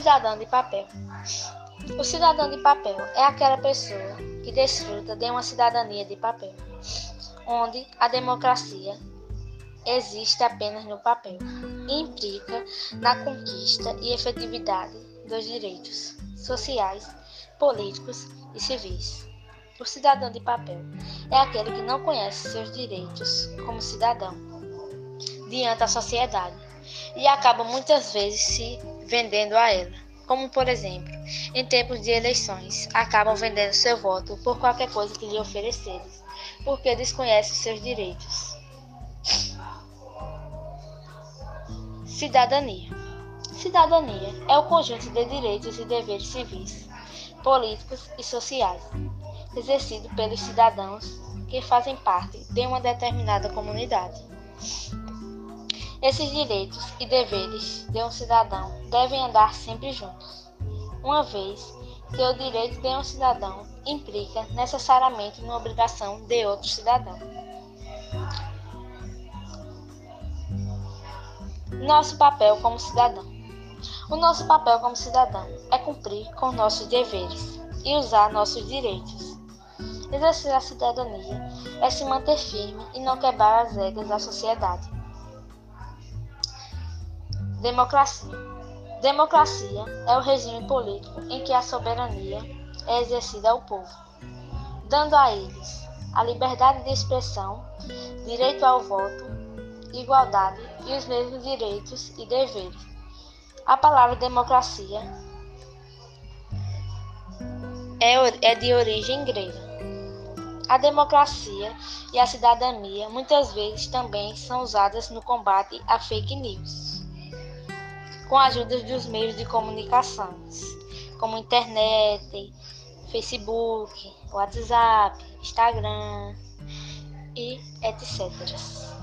cidadão de papel. O cidadão de papel é aquela pessoa que desfruta de uma cidadania de papel, onde a democracia existe apenas no papel e implica na conquista e efetividade dos direitos sociais, políticos e civis. O cidadão de papel é aquele que não conhece seus direitos como cidadão diante da sociedade e acaba muitas vezes se vendendo a ela. Como, por exemplo, em tempos de eleições, acabam vendendo seu voto por qualquer coisa que lhe oferecerem, porque desconhecem seus direitos. Cidadania. Cidadania é o conjunto de direitos e deveres civis, políticos e sociais, exercido pelos cidadãos que fazem parte de uma determinada comunidade. Esses direitos e deveres de um cidadão devem andar sempre juntos, uma vez que o direito de um cidadão implica necessariamente uma obrigação de outro cidadão. Nosso papel como cidadão. O nosso papel como cidadão é cumprir com nossos deveres e usar nossos direitos. Exercer a cidadania é se manter firme e não quebrar as regras da sociedade. Democracia. Democracia é o regime político em que a soberania é exercida ao povo, dando a eles a liberdade de expressão, direito ao voto, igualdade e os mesmos direitos e deveres. A palavra democracia é, é de origem grega. A democracia e a cidadania muitas vezes também são usadas no combate à fake news com a ajuda dos meios de comunicação, como internet, Facebook, WhatsApp, Instagram e etc.